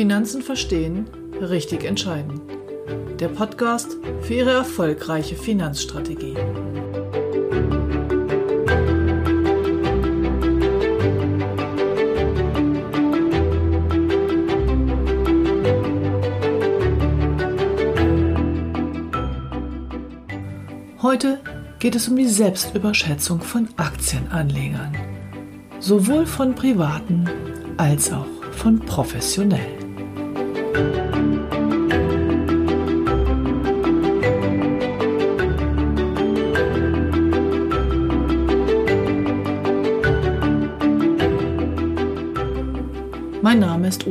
Finanzen verstehen, richtig entscheiden. Der Podcast für Ihre erfolgreiche Finanzstrategie. Heute geht es um die Selbstüberschätzung von Aktienanlegern, sowohl von privaten als auch von professionellen.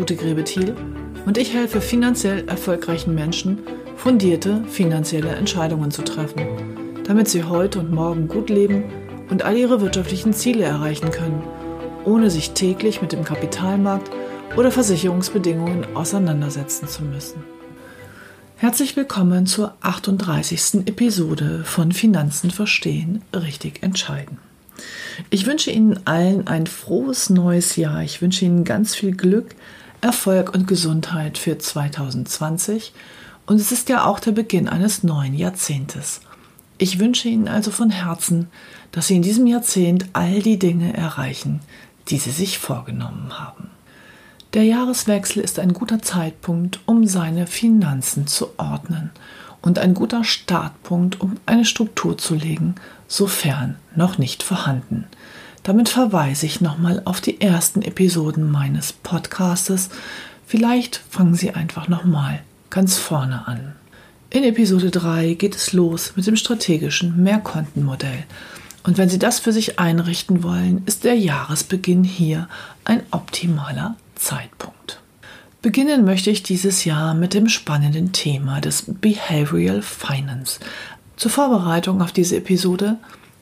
Ute Grebethiel und ich helfe finanziell erfolgreichen Menschen, fundierte finanzielle Entscheidungen zu treffen, damit sie heute und morgen gut leben und all ihre wirtschaftlichen Ziele erreichen können, ohne sich täglich mit dem Kapitalmarkt oder Versicherungsbedingungen auseinandersetzen zu müssen. Herzlich willkommen zur 38. Episode von Finanzen verstehen, richtig entscheiden. Ich wünsche Ihnen allen ein frohes neues Jahr. Ich wünsche Ihnen ganz viel Glück, Erfolg und Gesundheit für 2020. Und es ist ja auch der Beginn eines neuen Jahrzehntes. Ich wünsche Ihnen also von Herzen, dass Sie in diesem Jahrzehnt all die Dinge erreichen, die Sie sich vorgenommen haben. Der Jahreswechsel ist ein guter Zeitpunkt, um seine Finanzen zu ordnen und ein guter Startpunkt, um eine Struktur zu legen, sofern noch nicht vorhanden. Damit verweise ich nochmal auf die ersten Episoden meines Podcastes. Vielleicht fangen Sie einfach nochmal ganz vorne an. In Episode 3 geht es los mit dem strategischen Mehrkontenmodell. Und wenn Sie das für sich einrichten wollen, ist der Jahresbeginn hier ein optimaler Zeitpunkt. Beginnen möchte ich dieses Jahr mit dem spannenden Thema des Behavioral Finance. Zur Vorbereitung auf diese Episode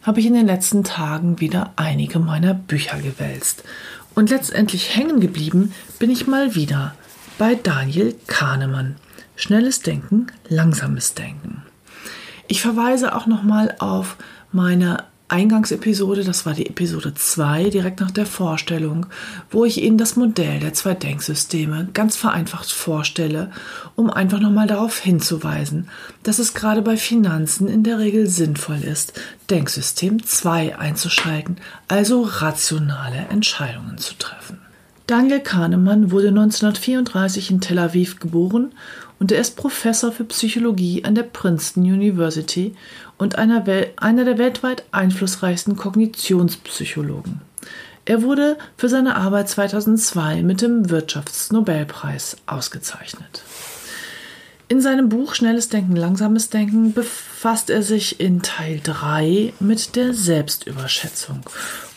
habe ich in den letzten Tagen wieder einige meiner Bücher gewälzt. Und letztendlich hängen geblieben bin ich mal wieder bei Daniel Kahnemann. Schnelles Denken, langsames Denken. Ich verweise auch nochmal auf meine Eingangsepisode, das war die Episode 2, direkt nach der Vorstellung, wo ich Ihnen das Modell der zwei Denksysteme ganz vereinfacht vorstelle, um einfach nochmal darauf hinzuweisen, dass es gerade bei Finanzen in der Regel sinnvoll ist, Denksystem 2 einzuschalten, also rationale Entscheidungen zu treffen. Daniel Kahnemann wurde 1934 in Tel Aviv geboren und er ist Professor für Psychologie an der Princeton University und einer, einer der weltweit einflussreichsten Kognitionspsychologen. Er wurde für seine Arbeit 2002 mit dem Wirtschaftsnobelpreis ausgezeichnet. In seinem Buch Schnelles Denken, Langsames Denken befasst er sich in Teil 3 mit der Selbstüberschätzung.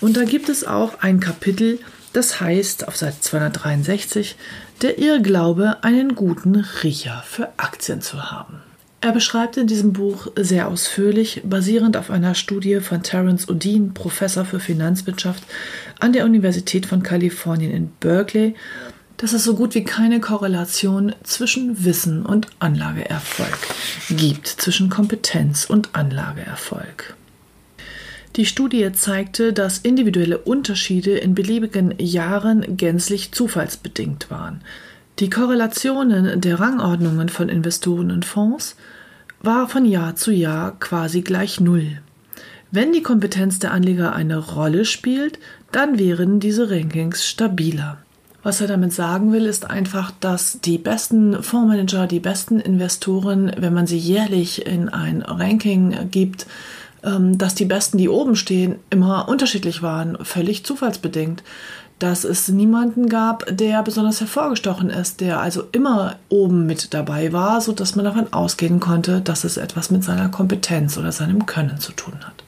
Und da gibt es auch ein Kapitel, das heißt auf Seite 263, der Irrglaube, einen guten Riecher für Aktien zu haben. Er beschreibt in diesem Buch sehr ausführlich, basierend auf einer Studie von Terence Odin, Professor für Finanzwirtschaft an der Universität von Kalifornien in Berkeley, dass es so gut wie keine Korrelation zwischen Wissen und Anlageerfolg gibt, zwischen Kompetenz und Anlageerfolg. Die Studie zeigte, dass individuelle Unterschiede in beliebigen Jahren gänzlich zufallsbedingt waren. Die Korrelationen der Rangordnungen von Investoren und Fonds war von Jahr zu Jahr quasi gleich Null. Wenn die Kompetenz der Anleger eine Rolle spielt, dann wären diese Rankings stabiler. Was er damit sagen will, ist einfach, dass die besten Fondsmanager, die besten Investoren, wenn man sie jährlich in ein Ranking gibt, dass die Besten, die oben stehen, immer unterschiedlich waren, völlig zufallsbedingt. Dass es niemanden gab, der besonders hervorgestochen ist, der also immer oben mit dabei war, sodass man davon ausgehen konnte, dass es etwas mit seiner Kompetenz oder seinem Können zu tun hat.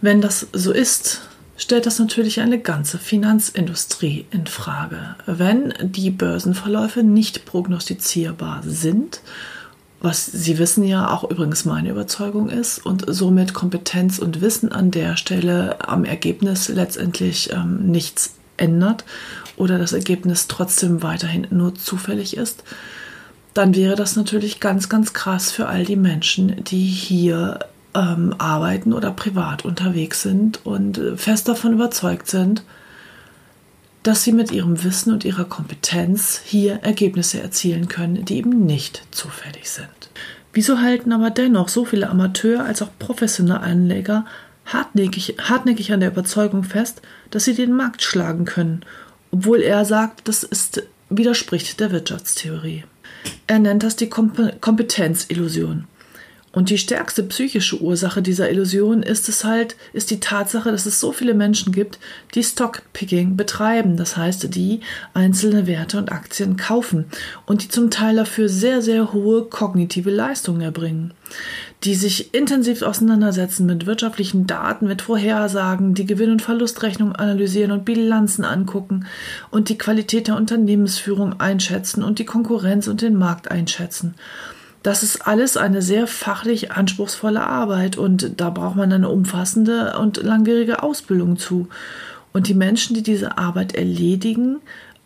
Wenn das so ist, stellt das natürlich eine ganze Finanzindustrie in Frage. Wenn die Börsenverläufe nicht prognostizierbar sind was Sie wissen ja auch übrigens meine Überzeugung ist und somit Kompetenz und Wissen an der Stelle am Ergebnis letztendlich ähm, nichts ändert oder das Ergebnis trotzdem weiterhin nur zufällig ist, dann wäre das natürlich ganz, ganz krass für all die Menschen, die hier ähm, arbeiten oder privat unterwegs sind und fest davon überzeugt sind, dass sie mit ihrem Wissen und ihrer Kompetenz hier Ergebnisse erzielen können, die eben nicht zufällig sind. Wieso halten aber dennoch so viele Amateur- als auch professionelle Anleger hartnäckig, hartnäckig an der Überzeugung fest, dass sie den Markt schlagen können, obwohl er sagt, das ist, widerspricht der Wirtschaftstheorie. Er nennt das die Kompetenzillusion. Und die stärkste psychische Ursache dieser Illusion ist es halt, ist die Tatsache, dass es so viele Menschen gibt, die Stockpicking betreiben, das heißt, die einzelne Werte und Aktien kaufen und die zum Teil dafür sehr, sehr hohe kognitive Leistungen erbringen, die sich intensiv auseinandersetzen mit wirtschaftlichen Daten, mit Vorhersagen, die Gewinn- und Verlustrechnung analysieren und Bilanzen angucken und die Qualität der Unternehmensführung einschätzen und die Konkurrenz und den Markt einschätzen. Das ist alles eine sehr fachlich anspruchsvolle Arbeit und da braucht man eine umfassende und langwierige Ausbildung zu. Und die Menschen, die diese Arbeit erledigen,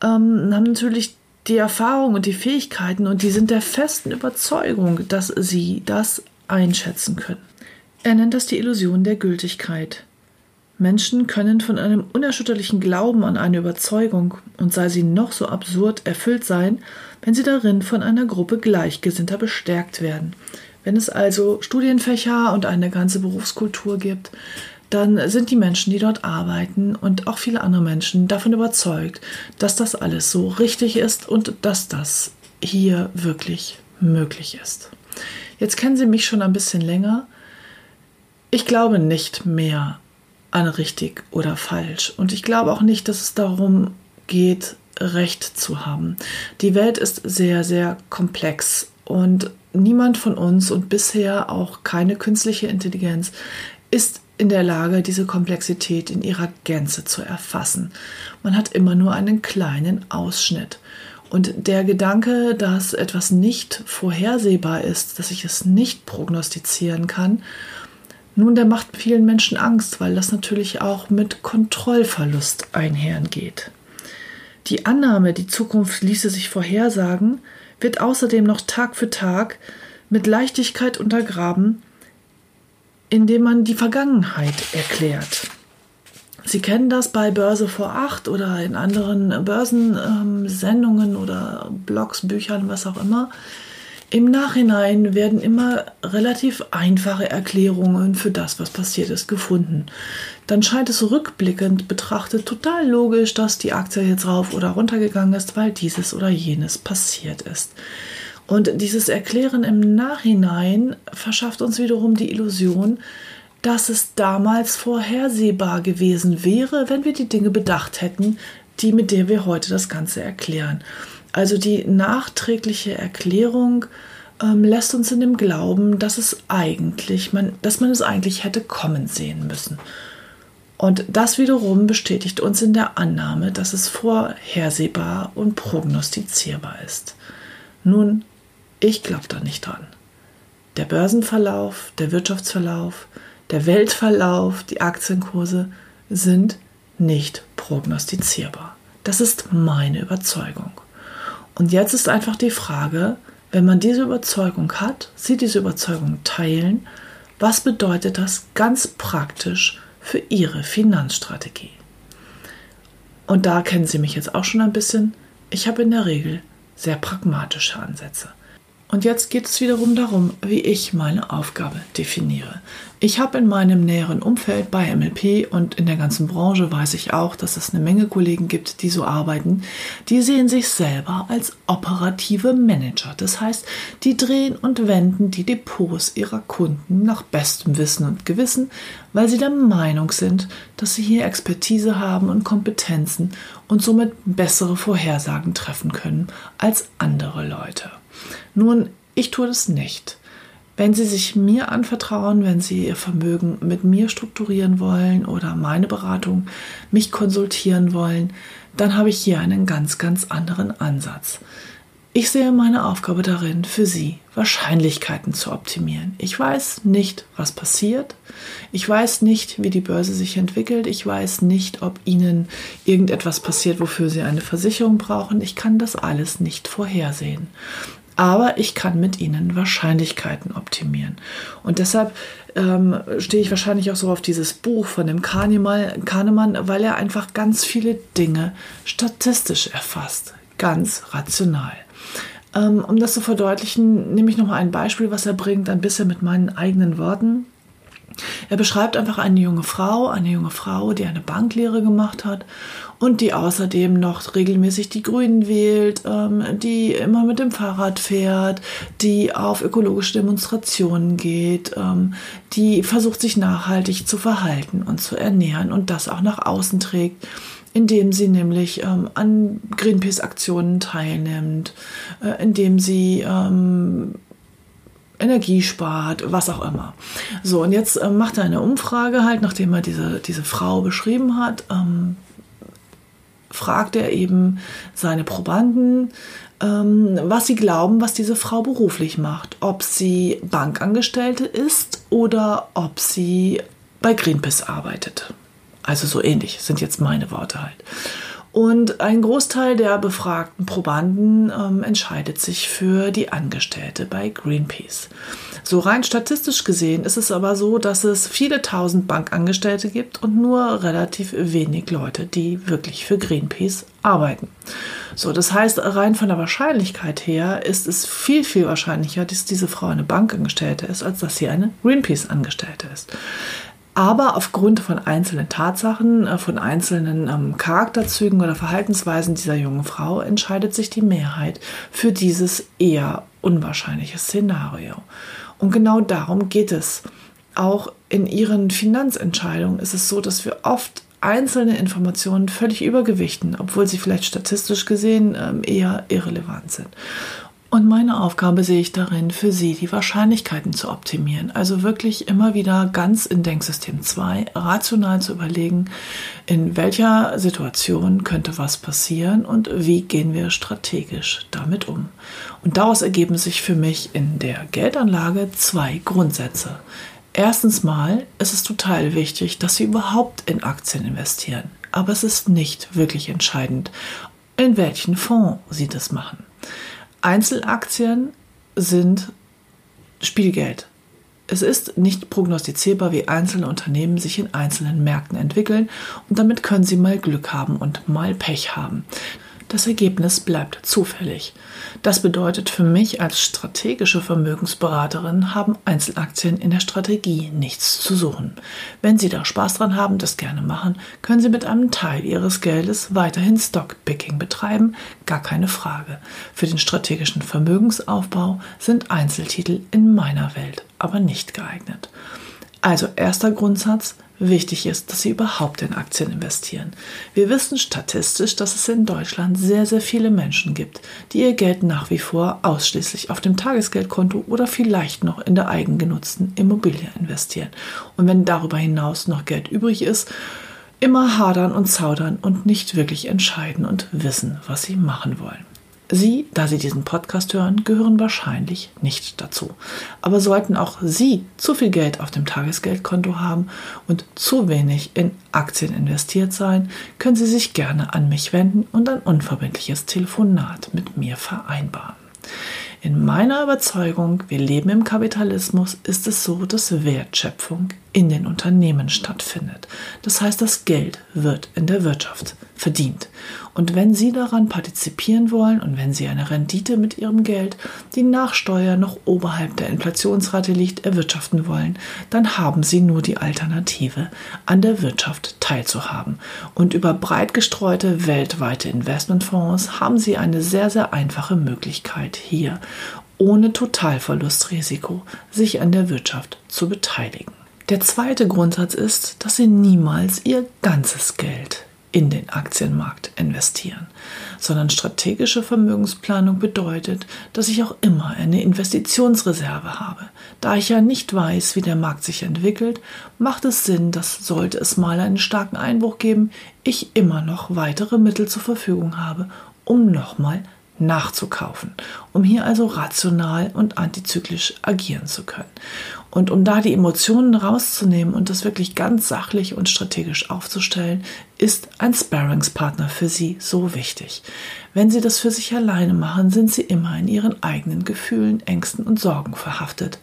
ähm, haben natürlich die Erfahrung und die Fähigkeiten und die sind der festen Überzeugung, dass sie das einschätzen können. Er nennt das die Illusion der Gültigkeit. Menschen können von einem unerschütterlichen Glauben an eine Überzeugung, und sei sie noch so absurd, erfüllt sein, wenn sie darin von einer Gruppe Gleichgesinnter bestärkt werden. Wenn es also Studienfächer und eine ganze Berufskultur gibt, dann sind die Menschen, die dort arbeiten und auch viele andere Menschen davon überzeugt, dass das alles so richtig ist und dass das hier wirklich möglich ist. Jetzt kennen Sie mich schon ein bisschen länger. Ich glaube nicht mehr an richtig oder falsch. Und ich glaube auch nicht, dass es darum geht, Recht zu haben. Die Welt ist sehr, sehr komplex und niemand von uns und bisher auch keine künstliche Intelligenz ist in der Lage, diese Komplexität in ihrer Gänze zu erfassen. Man hat immer nur einen kleinen Ausschnitt. Und der Gedanke, dass etwas nicht vorhersehbar ist, dass ich es nicht prognostizieren kann, nun, der macht vielen Menschen Angst, weil das natürlich auch mit Kontrollverlust einhergeht. Die Annahme, die Zukunft ließe sich vorhersagen, wird außerdem noch Tag für Tag mit Leichtigkeit untergraben, indem man die Vergangenheit erklärt. Sie kennen das bei Börse vor acht oder in anderen Börsensendungen oder Blogs, Büchern, was auch immer. Im Nachhinein werden immer relativ einfache Erklärungen für das, was passiert ist, gefunden. Dann scheint es rückblickend betrachtet total logisch, dass die Aktie jetzt rauf oder runter gegangen ist, weil dieses oder jenes passiert ist. Und dieses Erklären im Nachhinein verschafft uns wiederum die Illusion, dass es damals vorhersehbar gewesen wäre, wenn wir die Dinge bedacht hätten, die mit der wir heute das Ganze erklären. Also die nachträgliche Erklärung ähm, lässt uns in dem Glauben, dass es eigentlich, man, dass man es eigentlich hätte kommen sehen müssen. Und das wiederum bestätigt uns in der Annahme, dass es vorhersehbar und prognostizierbar ist. Nun, ich glaube da nicht dran. Der Börsenverlauf, der Wirtschaftsverlauf, der Weltverlauf, die Aktienkurse sind nicht prognostizierbar. Das ist meine Überzeugung. Und jetzt ist einfach die Frage, wenn man diese Überzeugung hat, Sie diese Überzeugung teilen, was bedeutet das ganz praktisch für Ihre Finanzstrategie? Und da kennen Sie mich jetzt auch schon ein bisschen. Ich habe in der Regel sehr pragmatische Ansätze. Und jetzt geht es wiederum darum, wie ich meine Aufgabe definiere. Ich habe in meinem näheren Umfeld bei MLP und in der ganzen Branche weiß ich auch, dass es eine Menge Kollegen gibt, die so arbeiten. Die sehen sich selber als operative Manager. Das heißt, die drehen und wenden die Depots ihrer Kunden nach bestem Wissen und Gewissen, weil sie der Meinung sind, dass sie hier Expertise haben und Kompetenzen und somit bessere Vorhersagen treffen können als andere Leute. Nun, ich tue das nicht. Wenn Sie sich mir anvertrauen, wenn Sie Ihr Vermögen mit mir strukturieren wollen oder meine Beratung, mich konsultieren wollen, dann habe ich hier einen ganz, ganz anderen Ansatz. Ich sehe meine Aufgabe darin, für Sie Wahrscheinlichkeiten zu optimieren. Ich weiß nicht, was passiert. Ich weiß nicht, wie die Börse sich entwickelt. Ich weiß nicht, ob Ihnen irgendetwas passiert, wofür Sie eine Versicherung brauchen. Ich kann das alles nicht vorhersehen. Aber ich kann mit ihnen Wahrscheinlichkeiten optimieren. Und deshalb ähm, stehe ich wahrscheinlich auch so auf dieses Buch von dem Kahnemann, weil er einfach ganz viele Dinge statistisch erfasst, ganz rational. Ähm, um das zu verdeutlichen, nehme ich nochmal ein Beispiel, was er bringt, ein bisschen mit meinen eigenen Worten. Er beschreibt einfach eine junge Frau, eine junge Frau, die eine Banklehre gemacht hat und die außerdem noch regelmäßig die Grünen wählt, ähm, die immer mit dem Fahrrad fährt, die auf ökologische Demonstrationen geht, ähm, die versucht sich nachhaltig zu verhalten und zu ernähren und das auch nach außen trägt indem sie nämlich ähm, an Greenpeace-Aktionen teilnimmt, äh, indem sie ähm, Energie spart, was auch immer. So, und jetzt äh, macht er eine Umfrage halt, nachdem er diese, diese Frau beschrieben hat, ähm, fragt er eben seine Probanden, ähm, was sie glauben, was diese Frau beruflich macht. Ob sie Bankangestellte ist oder ob sie bei Greenpeace arbeitet. Also so ähnlich sind jetzt meine Worte halt. Und ein Großteil der befragten Probanden ähm, entscheidet sich für die Angestellte bei Greenpeace. So rein statistisch gesehen ist es aber so, dass es viele tausend Bankangestellte gibt und nur relativ wenig Leute, die wirklich für Greenpeace arbeiten. So, das heißt, rein von der Wahrscheinlichkeit her ist es viel, viel wahrscheinlicher, dass diese Frau eine Bankangestellte ist, als dass sie eine Greenpeace-Angestellte ist. Aber aufgrund von einzelnen Tatsachen, äh, von einzelnen ähm, Charakterzügen oder Verhaltensweisen dieser jungen Frau entscheidet sich die Mehrheit für dieses eher unwahrscheinliche Szenario. Und genau darum geht es. Auch in ihren Finanzentscheidungen ist es so, dass wir oft einzelne Informationen völlig übergewichten, obwohl sie vielleicht statistisch gesehen ähm, eher irrelevant sind. Und meine Aufgabe sehe ich darin, für Sie die Wahrscheinlichkeiten zu optimieren. Also wirklich immer wieder ganz in Denksystem 2 rational zu überlegen, in welcher Situation könnte was passieren und wie gehen wir strategisch damit um. Und daraus ergeben sich für mich in der Geldanlage zwei Grundsätze. Erstens mal ist es total wichtig, dass Sie überhaupt in Aktien investieren. Aber es ist nicht wirklich entscheidend, in welchen Fonds Sie das machen. Einzelaktien sind Spielgeld. Es ist nicht prognostizierbar, wie einzelne Unternehmen sich in einzelnen Märkten entwickeln und damit können sie mal Glück haben und mal Pech haben. Das Ergebnis bleibt zufällig. Das bedeutet für mich als strategische Vermögensberaterin haben Einzelaktien in der Strategie nichts zu suchen. Wenn Sie da Spaß dran haben, das gerne machen, können Sie mit einem Teil Ihres Geldes weiterhin Stockpicking betreiben, gar keine Frage. Für den strategischen Vermögensaufbau sind Einzeltitel in meiner Welt aber nicht geeignet. Also erster Grundsatz, wichtig ist, dass Sie überhaupt in Aktien investieren. Wir wissen statistisch, dass es in Deutschland sehr, sehr viele Menschen gibt, die ihr Geld nach wie vor ausschließlich auf dem Tagesgeldkonto oder vielleicht noch in der eigengenutzten Immobilie investieren. Und wenn darüber hinaus noch Geld übrig ist, immer hadern und zaudern und nicht wirklich entscheiden und wissen, was sie machen wollen. Sie, da Sie diesen Podcast hören, gehören wahrscheinlich nicht dazu. Aber sollten auch Sie zu viel Geld auf dem Tagesgeldkonto haben und zu wenig in Aktien investiert sein, können Sie sich gerne an mich wenden und ein unverbindliches Telefonat mit mir vereinbaren. In meiner Überzeugung, wir leben im Kapitalismus, ist es so, dass Wertschöpfung in den Unternehmen stattfindet. Das heißt, das Geld wird in der Wirtschaft verdient. Und wenn Sie daran partizipieren wollen und wenn Sie eine Rendite mit Ihrem Geld, die nach Steuer noch oberhalb der Inflationsrate liegt, erwirtschaften wollen, dann haben Sie nur die Alternative, an der Wirtschaft teilzuhaben. Und über breit gestreute weltweite Investmentfonds haben Sie eine sehr, sehr einfache Möglichkeit hier, ohne Totalverlustrisiko, sich an der Wirtschaft zu beteiligen. Der zweite Grundsatz ist, dass Sie niemals Ihr ganzes Geld in den Aktienmarkt investieren, sondern strategische Vermögensplanung bedeutet, dass ich auch immer eine Investitionsreserve habe. Da ich ja nicht weiß, wie der Markt sich entwickelt, macht es Sinn, dass sollte es mal einen starken Einbruch geben, ich immer noch weitere Mittel zur Verfügung habe, um nochmal nachzukaufen, um hier also rational und antizyklisch agieren zu können. Und um da die Emotionen rauszunehmen und das wirklich ganz sachlich und strategisch aufzustellen, ist ein Sparringspartner für Sie so wichtig. Wenn Sie das für sich alleine machen, sind Sie immer in Ihren eigenen Gefühlen, Ängsten und Sorgen verhaftet.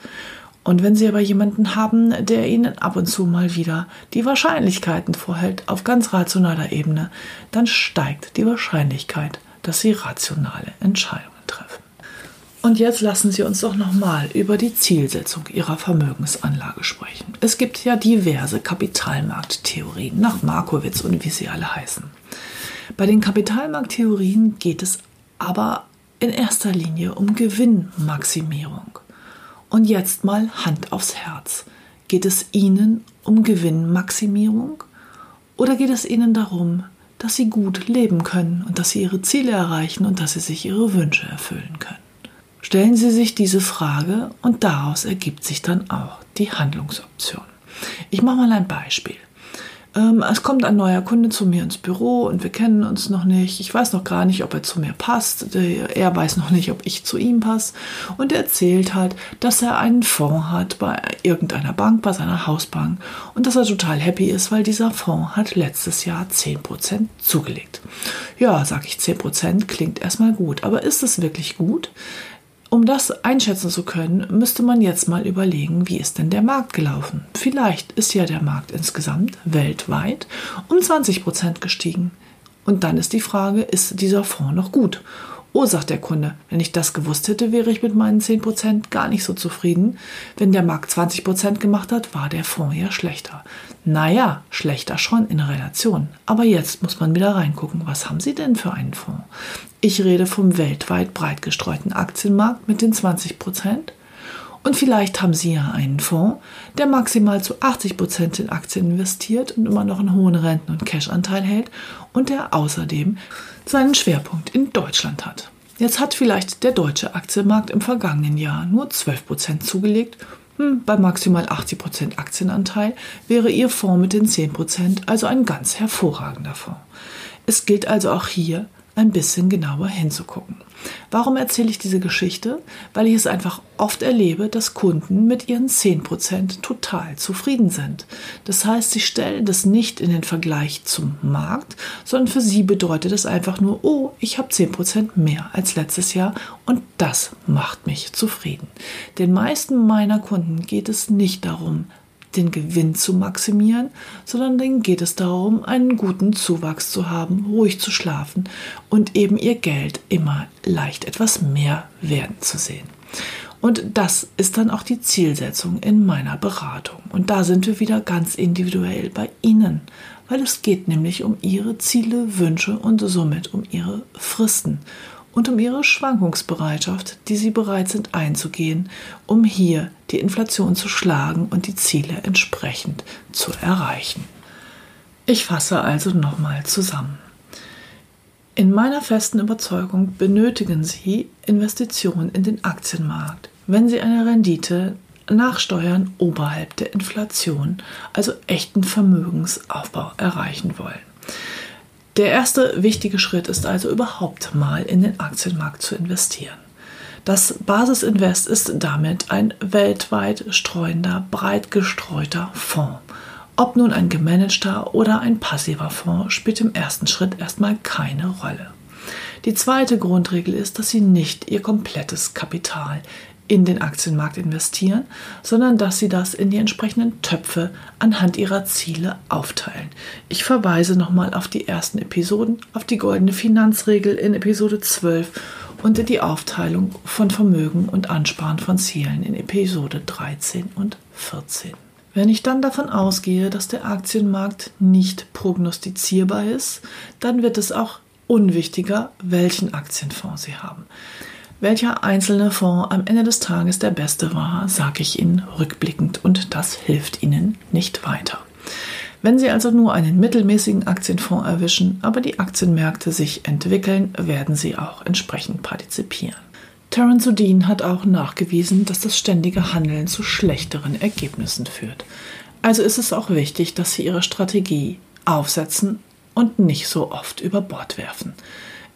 Und wenn Sie aber jemanden haben, der Ihnen ab und zu mal wieder die Wahrscheinlichkeiten vorhält auf ganz rationaler Ebene, dann steigt die Wahrscheinlichkeit, dass Sie rationale Entscheidungen treffen. Und jetzt lassen Sie uns doch nochmal über die Zielsetzung Ihrer Vermögensanlage sprechen. Es gibt ja diverse Kapitalmarkttheorien nach Markowitz und wie sie alle heißen. Bei den Kapitalmarkttheorien geht es aber in erster Linie um Gewinnmaximierung. Und jetzt mal Hand aufs Herz. Geht es Ihnen um Gewinnmaximierung oder geht es Ihnen darum, dass Sie gut leben können und dass Sie Ihre Ziele erreichen und dass Sie sich Ihre Wünsche erfüllen können? Stellen Sie sich diese Frage und daraus ergibt sich dann auch die Handlungsoption. Ich mache mal ein Beispiel. Ähm, es kommt ein neuer Kunde zu mir ins Büro und wir kennen uns noch nicht. Ich weiß noch gar nicht, ob er zu mir passt. Er weiß noch nicht, ob ich zu ihm passe. Und er erzählt halt, dass er einen Fonds hat bei irgendeiner Bank, bei seiner Hausbank. Und dass er total happy ist, weil dieser Fonds hat letztes Jahr 10% zugelegt. Ja, sage ich, 10% klingt erstmal gut. Aber ist es wirklich gut? Um das einschätzen zu können, müsste man jetzt mal überlegen, wie ist denn der Markt gelaufen? Vielleicht ist ja der Markt insgesamt weltweit um 20 Prozent gestiegen. Und dann ist die Frage, ist dieser Fonds noch gut? Oh, sagt der Kunde, wenn ich das gewusst hätte, wäre ich mit meinen 10% gar nicht so zufrieden. Wenn der Markt 20% gemacht hat, war der Fonds ja schlechter. Naja, schlechter schon in Relation. Aber jetzt muss man wieder reingucken, was haben Sie denn für einen Fonds? Ich rede vom weltweit breit gestreuten Aktienmarkt mit den 20%. Und vielleicht haben Sie ja einen Fonds, der maximal zu 80% in Aktien investiert und immer noch einen hohen Renten- und Cash-Anteil hält und der außerdem seinen Schwerpunkt in Deutschland hat. Jetzt hat vielleicht der deutsche Aktienmarkt im vergangenen Jahr nur 12% zugelegt. Hm, bei maximal 80% Aktienanteil wäre Ihr Fonds mit den 10% also ein ganz hervorragender Fonds. Es gilt also auch hier ein bisschen genauer hinzugucken. Warum erzähle ich diese Geschichte? Weil ich es einfach oft erlebe, dass Kunden mit ihren 10% total zufrieden sind. Das heißt, sie stellen das nicht in den Vergleich zum Markt, sondern für sie bedeutet es einfach nur, oh, ich habe 10% mehr als letztes Jahr und das macht mich zufrieden. Den meisten meiner Kunden geht es nicht darum, den Gewinn zu maximieren, sondern denen geht es darum, einen guten Zuwachs zu haben, ruhig zu schlafen und eben ihr Geld immer leicht etwas mehr werden zu sehen. Und das ist dann auch die Zielsetzung in meiner Beratung. Und da sind wir wieder ganz individuell bei Ihnen, weil es geht nämlich um Ihre Ziele, Wünsche und somit um Ihre Fristen und um ihre Schwankungsbereitschaft, die sie bereit sind einzugehen, um hier die Inflation zu schlagen und die Ziele entsprechend zu erreichen. Ich fasse also nochmal zusammen. In meiner festen Überzeugung benötigen Sie Investitionen in den Aktienmarkt, wenn Sie eine Rendite nach Steuern oberhalb der Inflation, also echten Vermögensaufbau erreichen wollen. Der erste wichtige Schritt ist also überhaupt mal in den Aktienmarkt zu investieren. Das Basisinvest ist damit ein weltweit streuender, breit gestreuter Fonds. Ob nun ein gemanagter oder ein passiver Fonds spielt im ersten Schritt erstmal keine Rolle. Die zweite Grundregel ist, dass Sie nicht Ihr komplettes Kapital in den Aktienmarkt investieren, sondern dass sie das in die entsprechenden Töpfe anhand ihrer Ziele aufteilen. Ich verweise nochmal auf die ersten Episoden, auf die goldene Finanzregel in Episode 12 und in die Aufteilung von Vermögen und Ansparen von Zielen in Episode 13 und 14. Wenn ich dann davon ausgehe, dass der Aktienmarkt nicht prognostizierbar ist, dann wird es auch unwichtiger, welchen Aktienfonds Sie haben. Welcher einzelne Fonds am Ende des Tages der beste war, sage ich Ihnen rückblickend und das hilft Ihnen nicht weiter. Wenn Sie also nur einen mittelmäßigen Aktienfonds erwischen, aber die Aktienmärkte sich entwickeln, werden Sie auch entsprechend partizipieren. Terence O'Dean hat auch nachgewiesen, dass das ständige Handeln zu schlechteren Ergebnissen führt. Also ist es auch wichtig, dass Sie Ihre Strategie aufsetzen und nicht so oft über Bord werfen.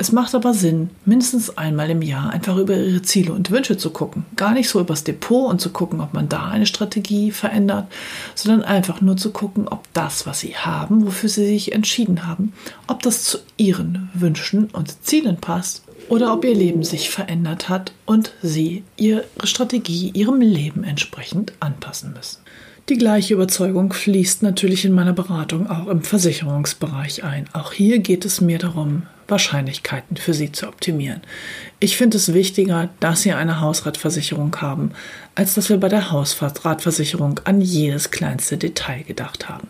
Es macht aber Sinn, mindestens einmal im Jahr einfach über ihre Ziele und Wünsche zu gucken. Gar nicht so übers Depot und zu gucken, ob man da eine Strategie verändert, sondern einfach nur zu gucken, ob das, was sie haben, wofür sie sich entschieden haben, ob das zu ihren Wünschen und Zielen passt oder ob ihr Leben sich verändert hat und sie ihre Strategie ihrem Leben entsprechend anpassen müssen. Die gleiche Überzeugung fließt natürlich in meiner Beratung auch im Versicherungsbereich ein. Auch hier geht es mir darum, Wahrscheinlichkeiten für Sie zu optimieren. Ich finde es wichtiger, dass Sie eine Hausratversicherung haben, als dass wir bei der Hausratversicherung an jedes kleinste Detail gedacht haben.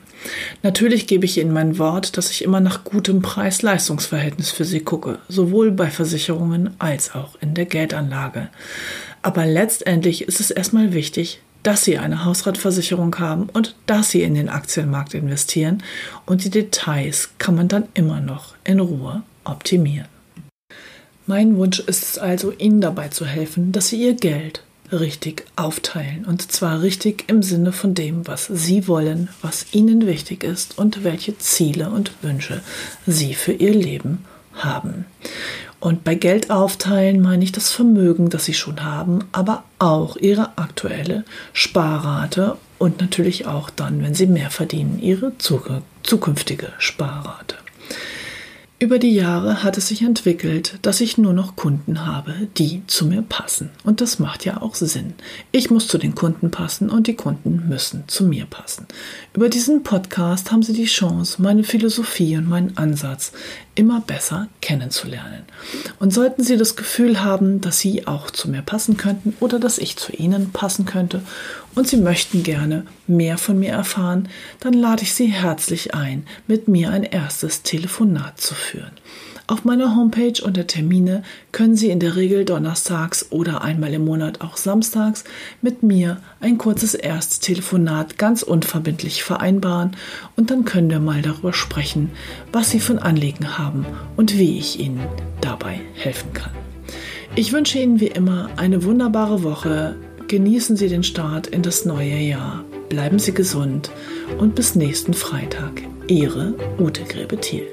Natürlich gebe ich Ihnen mein Wort, dass ich immer nach gutem Preis-Leistungs-Verhältnis für Sie gucke, sowohl bei Versicherungen als auch in der Geldanlage. Aber letztendlich ist es erstmal wichtig, dass sie eine Hausratversicherung haben und dass sie in den Aktienmarkt investieren und die Details kann man dann immer noch in Ruhe optimieren. Mein Wunsch ist es also, Ihnen dabei zu helfen, dass Sie Ihr Geld richtig aufteilen. Und zwar richtig im Sinne von dem, was Sie wollen, was Ihnen wichtig ist und welche Ziele und Wünsche Sie für Ihr Leben haben. Und bei Geld aufteilen meine ich das Vermögen, das Sie schon haben, aber auch Ihre aktuelle Sparrate und natürlich auch dann, wenn Sie mehr verdienen, Ihre zukünftige Sparrate. Über die Jahre hat es sich entwickelt, dass ich nur noch Kunden habe, die zu mir passen. Und das macht ja auch Sinn. Ich muss zu den Kunden passen und die Kunden müssen zu mir passen. Über diesen Podcast haben Sie die Chance, meine Philosophie und meinen Ansatz immer besser kennenzulernen. Und sollten Sie das Gefühl haben, dass Sie auch zu mir passen könnten oder dass ich zu Ihnen passen könnte und Sie möchten gerne mehr von mir erfahren, dann lade ich Sie herzlich ein, mit mir ein erstes Telefonat zu führen. Auf meiner Homepage unter Termine können Sie in der Regel donnerstags oder einmal im Monat auch samstags mit mir ein kurzes Ersttelefonat ganz unverbindlich vereinbaren und dann können wir mal darüber sprechen, was Sie von Anliegen haben und wie ich Ihnen dabei helfen kann. Ich wünsche Ihnen wie immer eine wunderbare Woche. Genießen Sie den Start in das neue Jahr. Bleiben Sie gesund und bis nächsten Freitag. Ihre Ute Gräbe-Thiel.